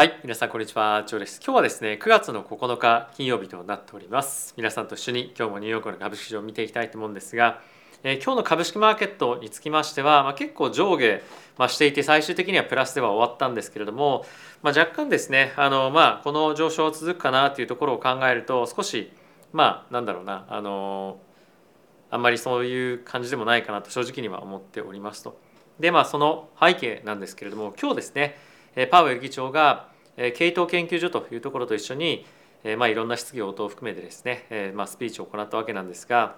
はい、皆さんこんにちは、ジョーです。今日はですね、9月の9日金曜日となっております。皆さんと一緒に今日もニューヨークの株式市場を見ていきたいと思うんですが、えー今日の株式マーケットにつきましては、まあ、結構上下、まあ、していて最終的にはプラスでは終わったんですけれども、まあ、若干ですね、あのまあこの上昇続くかなというところを考えると少しまあなんだろうなあのあんまりそういう感じでもないかなと正直には思っておりますと。でまあその背景なんですけれども今日ですねえパウエル議長が系統研究所というところと一緒にまあいろんな質疑応答を含めてですねまあスピーチを行ったわけなんですが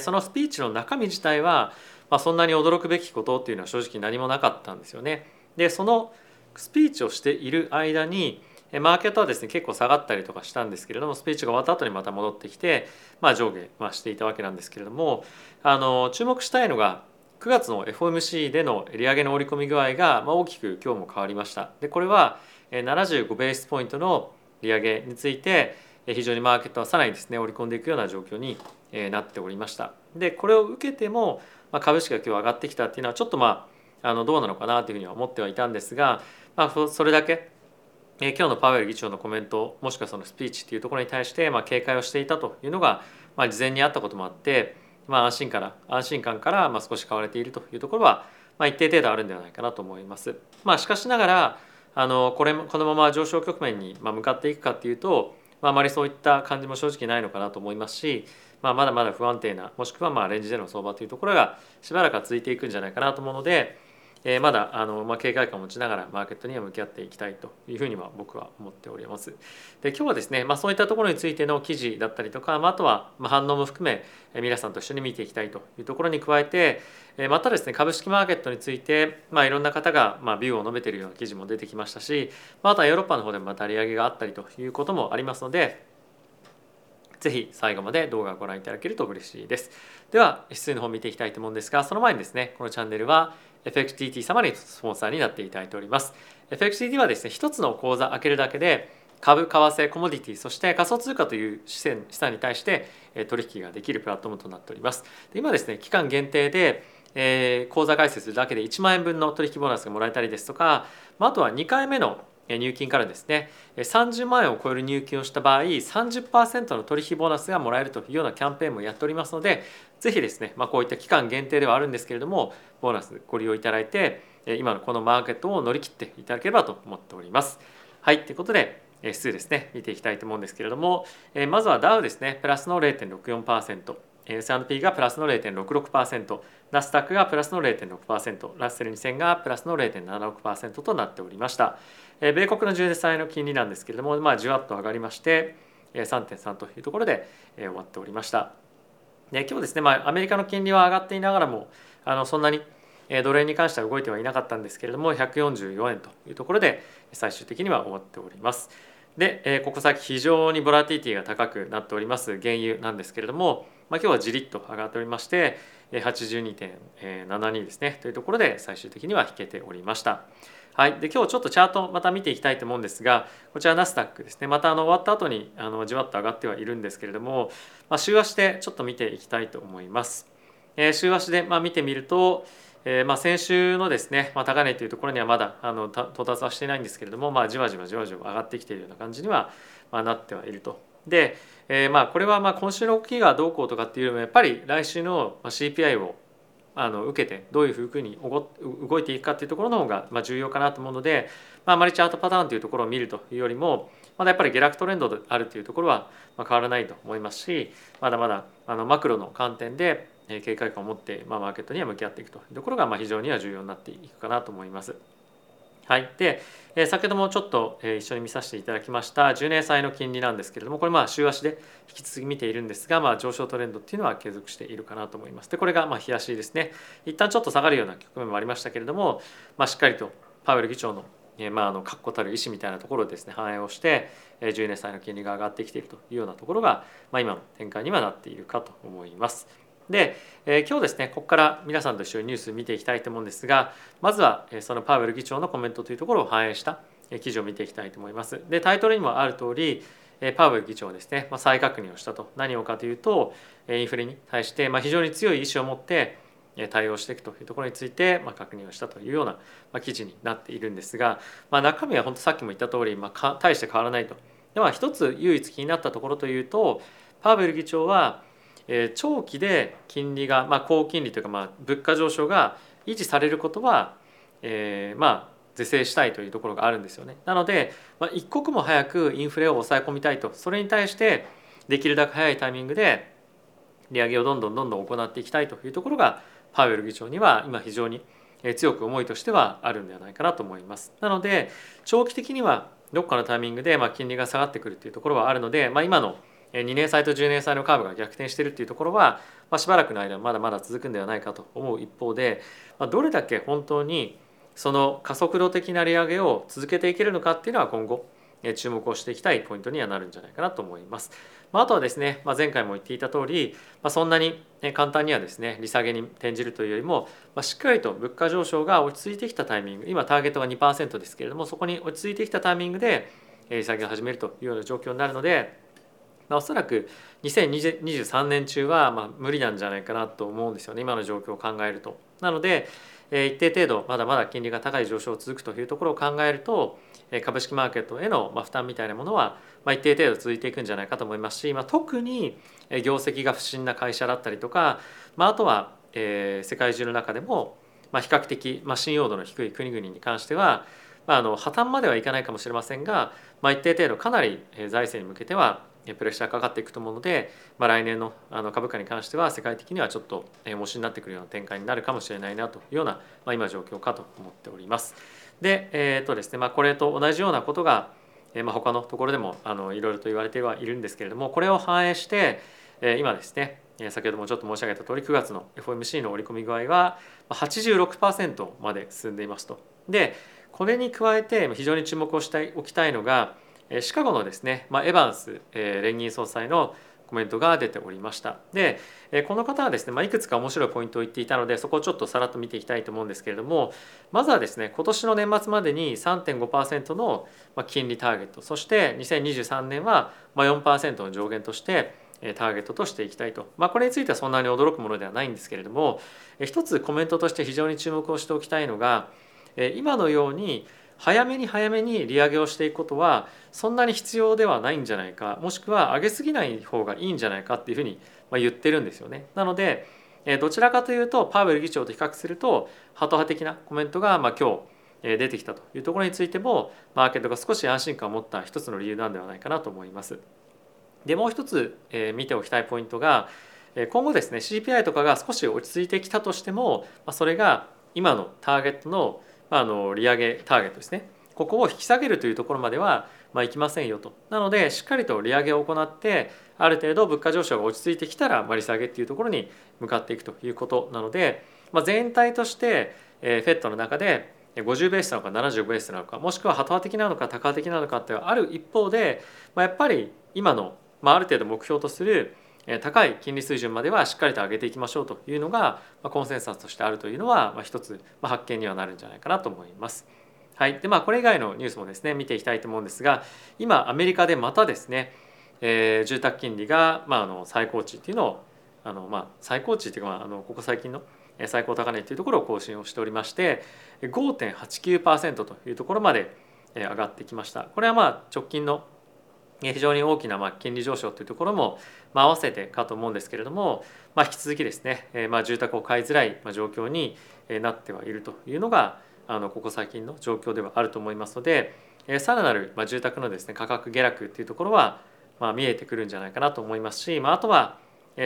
そのスピーチの中身自体はまあそんなに驚くべきことっていうのは正直何もなかったんですよね。でそのスピーチをしている間にマーケットはですね結構下がったりとかしたんですけれどもスピーチが終わった後にまた戻ってきて、まあ、上下、まあ、していたわけなんですけれどもあの注目したいのが9月の FOMC での利上げの織り込み具合がま大きく今日も変わりました。でこれは75ベースポイントの利上げについてえー非常にマーケットはさらにですね織り込んでいくような状況にえーなっておりました。でこれを受けてもまあ株式が今日上がってきたっていうのはちょっとまああのどうなのかなというふうには思ってはいたんですが、まあ、それだけえー今日のパウエル議長のコメントもしくはそのスピーチっていうところに対してまあ警戒をしていたというのがまあ事前にあったこともあってまあ安心から安心感からまあ少し買われているというところはまあ一定程度あるんではないかなと思います。まあしかしながらあのこれこのまま上昇局面に向かっていくかっていうと、まあ、あまりそういった感じも正直ないのかなと思いますし、まあ、まだまだ不安定なもしくはまあレンジでの相場というところがしばらくは続いていくんじゃないかなと思うので、えーまだあの、まあ、警戒感を持ちながらマーケットには向き合っていきたいというふうには僕は思っております。で今日はですね、まあ、そういったところについての記事だったりとか、まあ、あとは反応も含め皆さんと一緒に見ていきたいというところに加えてまたですね株式マーケットについて、まあ、いろんな方がまあビューを述べているような記事も出てきましたし、まあ、あとはヨーロッパの方でもまた利上げがあったりということもありますのでぜひ最後まで動画をご覧いただけると嬉しいです。では、指数の方を見ていきたいと思うんですが、その前にですね、このチャンネルは FXTT 様にスポンサーになっていただいております。FXTT はですね、一つの口座開けるだけで、株、為替、コモディティ、そして仮想通貨という資産に対して取引ができるプラットフォームとなっております。で今ですね、期間限定で、え口座開設するだけで1万円分の取引ボーナスがもらえたりですとか、まあ、あとは2回目の入金からですね30万円を超える入金をした場合30%の取引ボーナスがもらえるというようなキャンペーンもやっておりますのでぜひですね、まあ、こういった期間限定ではあるんですけれどもボーナスご利用いただいて今のこのマーケットを乗り切っていただければと思っております。はいということで指数ですね見ていきたいと思うんですけれどもまずはダウですねプラスの0.64% S&P がプラスの0.66%ナスダックがプラスの0.6%ラッセル2000がプラスの0.76%となっておりました。米国の10年債の金利なんですけれども、まあ、じわっと上がりまして3.3というところで終わっておりました。で今日ですね、まあ、アメリカの金利は上がっていながらもあのそんなにえードル円に関しては動いてはいなかったんですけれども144円というところで最終的には終わっております。で、えここ先非常にボラティティが高くなっております原油なんですけれども、まあ、今日はじりっと上がっておりまして82.72ですねというところで最終的には引けておりました。はい、で今日ちょっとチャートまた見ていきたいと思うんですがこちらナスダックですねまたあの終わった後にあのじわっと上がってはいるんですけれども、まあ、週足でちょっと見ていきたいと思います。えー週足でまあ見てみると、えーまあ先週のですね、まあ、高値というところにはまだあの到達はしていないんですけれども、まあ、じわじわじわじわ上がってきているような感じには、まあ、なってはいると。で、えーまあこれはまあ今週の動きがどうこうとかっていうよりもやっぱり来週の CPI をあの受けてどういうふうに動いていくかっていうところの方がま重要かなと思うので、まあ、あまりチャートパターンというところを見るというよりもまだやっぱり下落トレンドであるというところは変わらないと思いますしまだまだあのマクロの観点で警戒感を持ってまマーケットには向き合っていくというところがま非常には重要になっていくかなと思います。はい、で、え先ほどもちょっと、え一緒に見させていただきました10年債の金利なんですけれどもこれまあ週足で引き続き見ているんですが、まあ、上昇トレンドっていうのは継続しているかなと思います。でこれがまあ日足ですね一旦ちょっと下がるような局面もありましたけれども、まあ、しっかりとパウエル議長のえまあ、あの確固たる意思みたいなところをですね反映をして10年債の金利が上がってきているというようなところが、まあ、今の展開にはなっているかと思います。で、えー今日ですねここから皆さんと一緒にニュース見ていきたいと思うんですがまずは、えーそのパウエル議長のコメントというところを反映した、記事を見ていきたいと思います。でタイトルにもある通りえーパウエル議長ですね、まあ、再確認をしたと何をかというとインフレに対して、まあ、非常に強い意志を持って対応していくというところについて、まあ、確認をしたというような、記事になっているんですが、まあ、中身は本当さっきも言った通り、まあ、大して変わらないと。では一つ唯一気になったところというとパウエル議長は、えー、長期で金利が、まあ、高金利というか、まあ、物価上昇が維持されることは、えー、まあ是正したいというところがあるんですよね。なので、まあ、一刻も早くインフレを抑え込みたいとそれに対してできるだけ早いタイミングで利上げをどんどんどんどん行っていきたいというところがパウエル議長には今非常に強く思いとしてはあるんではないかなと思います。なので長期的にはどっかのタイミングでま金利が下がってくるっていうところはあるので、まあ、今の2年債と10年債のカーブが逆転しているっていうところは、まあ、しばらくの間まだまだ続くんではないかと思う一方で、まあ、どれだけ本当にその加速度的な利上げを続けていけるのかっていうのは今後注目をしていきたいポイントにはなるんじゃないかなと思います。まあ、あとはですね、まあ、前回も言っていた通り、まあ、そんなに簡単にはですね利下げに転じるというよりも、まあ、しっかりと物価上昇が落ち着いてきたタイミング今ターゲットが2%ですけれどもそこに落ち着いてきたタイミングで利下げを始めるというような状況になるので、おそらく2023年中はまあ無理なんじゃないかなと思うんですよね今の状況を考えると。なので一定程度まだまだ金利が高い上昇続くというところを考えると株式マーケットへの負担みたいなものは一定程度続いていくんじゃないかと思いますし、まあ、特に業績が不振な会社だったりとか、まあ、あとは世界中の中でも比較的信用度の低い国々に関しては、まあ、あの破綻まではいかないかもしれませんが、まあ、一定程度かなり財政に向けてはプレッシャーかかっていくと思うので、まあ、来年のあの株価に関しては世界的にはちょっと重しになってくるような展開になるかもしれないなというような、まあ、今状況かと思っております。で、えーとですねまあ、これと同じようなことが、えー、まあ他のところでもあのいろいろと言われてはいるんですけれどもこれを反映して、えー、今ですね先ほどもちょっと申し上げた通り9月の FOMC の織り込み具合は86%まで進んでいますと。でこれに加えて非常に注目をしておきたいのがシカゴのですね、まあ、エバンス、えー、連銀総裁のコメントが出ておりました。でこの方はですね、まあ、いくつか面白いポイントを言っていたのでそこをちょっとさらっと見ていきたいと思うんですけれどもまずはですね今年の年末までに3.5%の金利ターゲットそして2023年は4%の上限としてターゲットとしていきたいと、まあ、これについてはそんなに驚くものではないんですけれども一つコメントとして非常に注目をしておきたいのが今のように早めに早めに利上げをしていくことはそんなに必要ではないんじゃないかもしくは上げすぎない方がいいんじゃないかっていうふうに言ってるんですよね。なのでどちらかというとパウエル議長と比較するとハト派的なコメントがま今日出てきたというところについてもマーケットが少し安心感を持った一つの理由なんではないかなと思います。でもう一つ見ておきたいポイントが今後ですね CPI とかが少し落ち着いてきたとしてもそれが今のターゲットのあの利上げターゲットですね。ここを引き下げるというところまでは、まあ、いきませんよと。なのでしっかりと利上げを行ってある程度物価上昇が落ち着いてきたら、まあ、利下げっていうところに向かっていくということなので、まあ、全体として、えー、フェットの中で50ベースなのか75ベースなのかもしくはハト派的なのかタカ派的なのかってある一方で、まあ、やっぱり今の、まあ、ある程度目標とする高い金利水準まではしっかりと上げていきましょうというのがコンセンサスとしてあるというのは一つ発見にはなるんじゃないかなと思います。はいでまあ、これ以外のニュースもですね見ていきたいと思うんですが今アメリカでまたですね、えー、住宅金利が、まあ、あの最高値っていうのをあの、まあ、最高値っていうか、まあ、あのここ最近の最高高値っていうところを更新をしておりまして5.89%というところまで上がってきました。これはまあ直近の非常に大きなま金利上昇というところもま合わせてかと思うんですけれども、まあ、引き続きですね、えま住宅を買いづらい状況になってはいるというのがあのここ最近の状況ではあると思いますので、えさらなるま住宅のですね価格下落っていうところはま見えてくるんじゃないかなと思いますし、まあ、あとは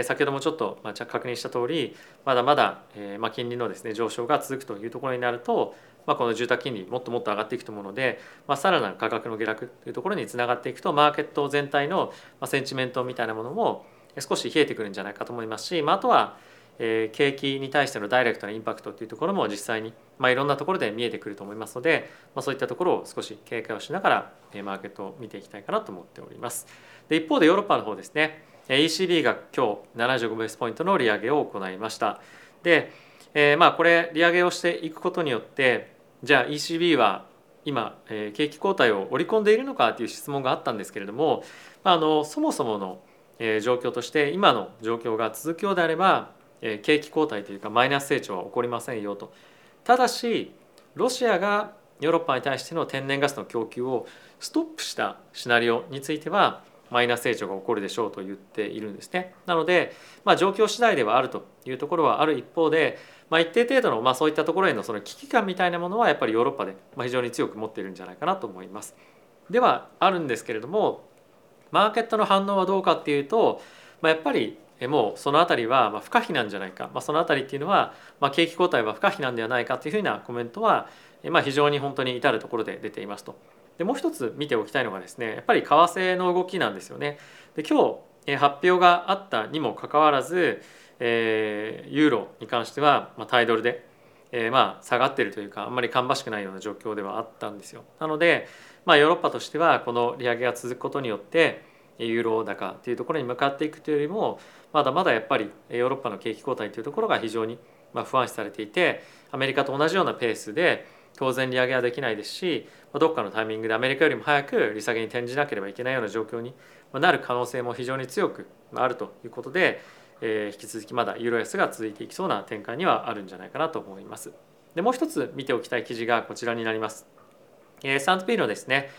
先ほどもちょっと確認した通りまだまだま金利のですね上昇が続くというところになるとまあ、この住宅金利もっともっと上がっていくと思うので、まあ、さらなる価格の下落というところにつながっていくとマーケット全体のセンチメントみたいなものも少し冷えてくるんじゃないかと思いますし、まあ、あとは景気に対してのダイレクトなインパクトというところも実際に、まあ、いろんなところで見えてくると思いますので、まあ、そういったところを少し警戒をしながらマーケットを見ていきたいかなと思っております。で一方でヨーロッパの方ですね ECB が今日75ベースポイントの利上げを行いました。で、えー、まあこれ利上げをしていくことによってじゃあ ECB は今、えー、景気後退を織り込んでいるのかという質問があったんですけれどもあのそもそもの、えー、状況として今の状況が続くようであれば景気後退というかマイナス成長は起こりませんよと。ただしロシアがヨーロッパに対しての天然ガスの供給をストップしたシナリオについてはマイナス成長が起こるでしょうと言っているんですね。なので、まあ、状況次第ではあるというところはある一方で、まあ、一定程度の、まあ、そういったところへのその危機感みたいなものはやっぱりヨーロッパで非常に強く持っているんじゃないかなと思います。ではあるんですけれどもマーケットの反応はどうかっていうと、まあ、やっぱりもうその辺りは不可避なんじゃないか、まあ、その辺りっていうのは、まあ、景気後退は不可避なんではないかというふうなコメントは、まあ、非常に本当に至るところで出ていますと。でもう一つ見ておきたいのがですねやっぱり為替の動きなんですよね。で今日発表があったにもかかわらず、えー、ユーロに関しては、ま、タイドルで、えー、まあ下がってるというかあんまり芳しくないような状況ではあったんですよ。なので、まあ、ヨーロッパとしてはこの利上げが続くことによってユーロ高というところに向かっていくというよりもまだまだやっぱりヨーロッパの景気後退というところが非常に不安視されていてアメリカと同じようなペースで当然利上げはできないですしどっかのタイミングでアメリカよりも早く利下げに転じなければいけないような状況になる可能性も非常に強くあるということで、え引き続きまだユーロ安が続いていきそうな展開にはあるんじゃないかなと思います。でもう一つ見ておきたい記事がこちらになります。えー、サントピーのですね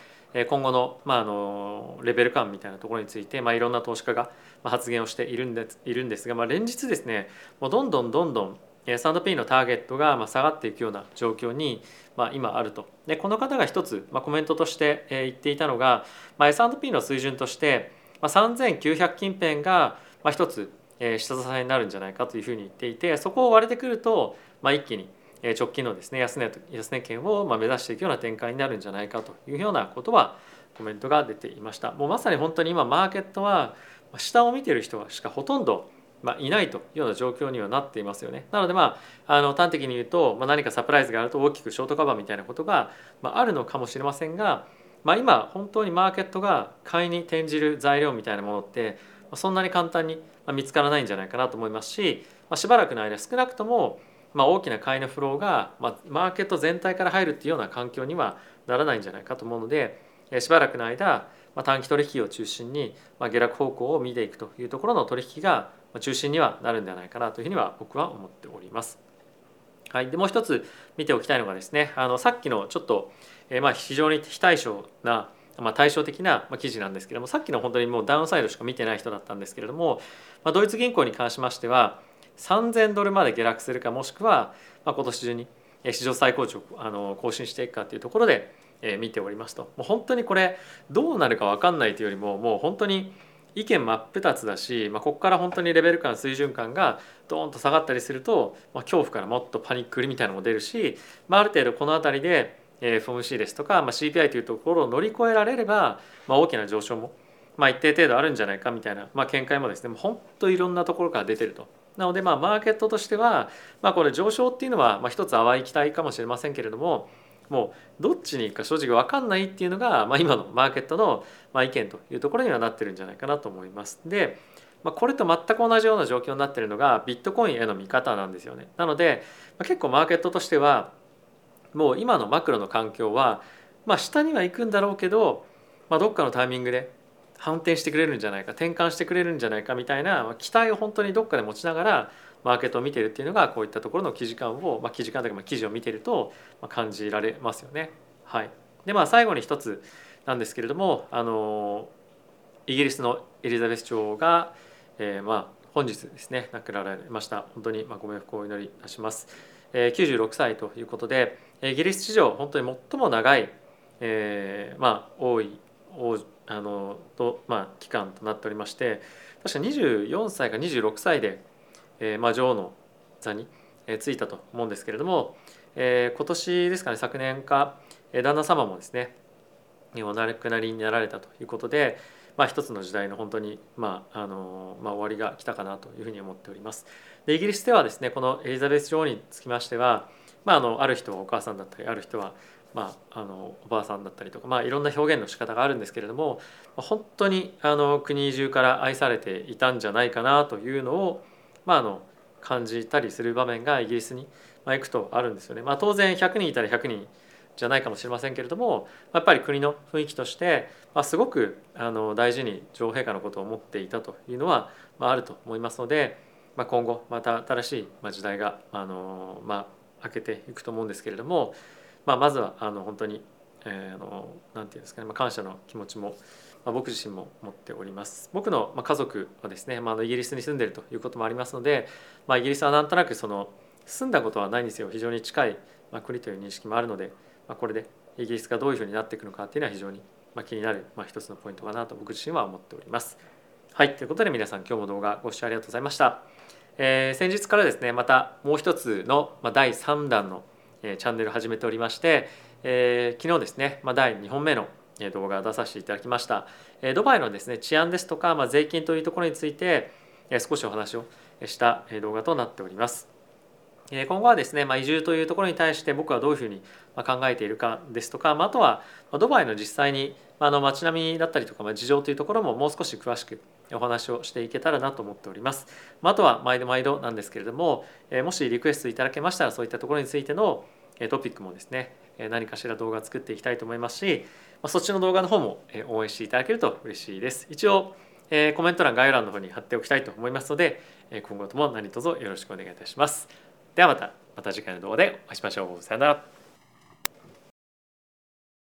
今後の,、まあ、あのレベル感みたいなところについて、まあ、いろんな投資家が発言をしているんでいるんですが、まあ、連日ですねもうどんどんどんどん S&P のターゲットが下がっていくような状況に今あるとでこの方が一つコメントとして言っていたのが S&P の水準として3900近辺が一つ下支えになるんじゃないかというふうに言っていてそこを割れてくると一気に直近のですね安値安値圏を目指していくような展開になるんじゃないかというようなことはコメントが出ていました。もうまさに本当に今マーケットは下を見てる人しかほとんどまあ、いないというような状況にはなっていますよね。なのでまああの端的に言うと、まあ、何かサプライズがあると大きくショートカバーみたいなことが、まあ、あるのかもしれませんが、まあ、今本当にマーケットが買いに転じる材料みたいなものってそんなに簡単に見つからないんじゃないかなと思いますし、まあ、しばらくの間少なくともまあ、大きな買いのフローが、まあ、マーケット全体から入るっていうような環境にはならないんじゃないかと思うのでしばらくの間、まあ、短期取引を中心に、まあ、下落方向を見ていくというところの取引が中心にはなるんではないかなというふうには僕は思っております。はい、でもう一つ見ておきたいのがですねあのさっきのちょっと、えー、まあ非常に非対称なまあ、対照的な記事なんですけどもさっきの本当にもうダウンサイドしか見てない人だったんですけれども、まあ、ドイツ銀行に関しましては3000ドルまで下落するかもしくは、まあ、今年中に史上最高値をあの更新していくかというところで、えー、見ておりますともう本当にこれどうなるか分かんないというよりももう本当に意見真っ二つだし、まあ、ここから本当にレベル感水準感がドーンと下がったりすると、まあ、恐怖からもっとパニックりみたいなのも出るし、まあ、ある程度この辺りで FOMC ですとか、まあ、CPI というところを乗り越えられれば、まあ、大きな上昇も、まあ、一定程度あるんじゃないかみたいな、まあ、見解もですねもう本当いろんなところから出てると。なのでまあマーケットとしては、まあ、これ上昇っていうのはまあ一つ淡い期待かもしれませんけれどももうどっちに行くか正直分かんないっていうのが、まあ、今のマーケットのまあ意見というところにはなってるんじゃないかなと思います。で、まあ、これと全く同じような状況になってるのがビットコインへの見方なんですよね。なので、まあ、結構マーケットとしてはもう今のマクロの環境は、まあ、下には行くんだろうけど、まあ、どっかのタイミングで反転してくれるんじゃないか転換してくれるんじゃないかみたいな期待を本当にどっかで持ちながらマーケットを見てるっていうのがこういったところの記事感を、まあ、記事感というか記事を見てると感じられますよね。はい、でまあ最後に一つなんですけれどもあのイギリスのエリザベス女王が、えー、まあ本日ですね亡くなられました本当にまあご冥福をお祈りいたします。えー、96歳ということでイギリス史上本当に最も長い、えー、まあ多い王あのと、まあ、期間となっておりまして確か24歳か26歳で、えーまあ、女王の座に就いたと思うんですけれども、えー、今年ですかね昨年かえ旦那様もですねお亡くなりになられたということで、まあ、一つの時代の本当に、まああのまあ、終わりが来たかなというふうに思っております。でイギリスではですねこのエリザベス女王につきましては、まあ、あのある人はお母さんだったりある人はまあ、あのおばあさんだったりとか、まあ、いろんな表現の仕方があるんですけれども本当にあの国中から愛されていたんじゃないかなというのを、まあ、あの感じたりする場面がイギリスに行くとあるんですよね。まあ、当然100人いたら100人じゃないかもしれませんけれどもやっぱり国の雰囲気として、ま、すごくあの大事に女王陛下のことを思っていたというのは、まあ、ると思いますので、ま、今後また新しい時代があのまあ明けていくと思うんですけれども、まあ、まずはあの本当にえー、あのなんていうんですかね、ま、感謝の気持ちも、ま、僕自身も持っております。僕の、家族はですね、まあ、イギリスに住んでるということもありますので、まあ、イギリスはなんとなくその住んだことはないんですよ非常に近い、国という認識もあるので、まあ、これでイギリスがどういうふうになっていくのかっていうのは非常に、気になる、まあ、一つのポイントかなと僕自身は思っております。はい。ということで皆さん今日も動画ご視聴ありがとうございました。えー、先日からですねまたもう一つの、まあ、第3弾の、えー、チャンネル始めておりまして、えー、昨日ですね、まあ、第2本目の動画出させていただきました、ドバイのですね治安ですとか、まあ、税金というところについて、少しお話をした動画となっております今後はですね、まあ、移住というところに対して僕はどういうふうに考えているかですとか、まあ、あとはドバイの実際にあの街並みだったりとか、まあ、事情というところももう少し詳しくお話をしていけたらなと思っております。まあ、あとは毎度毎度なんですけれども、もしリクエストいただけましたらそういったところについてのトピックもですね何かしら動画作っていきたいと思いますしそっちの動画の方も応援していただけると嬉しいです。一応コメント欄概要欄の方に貼っておきたいと思いますので今後とも何卒よろしくお願いいたします。ではまたまた次回の動画でお会いしましょう。さよなら。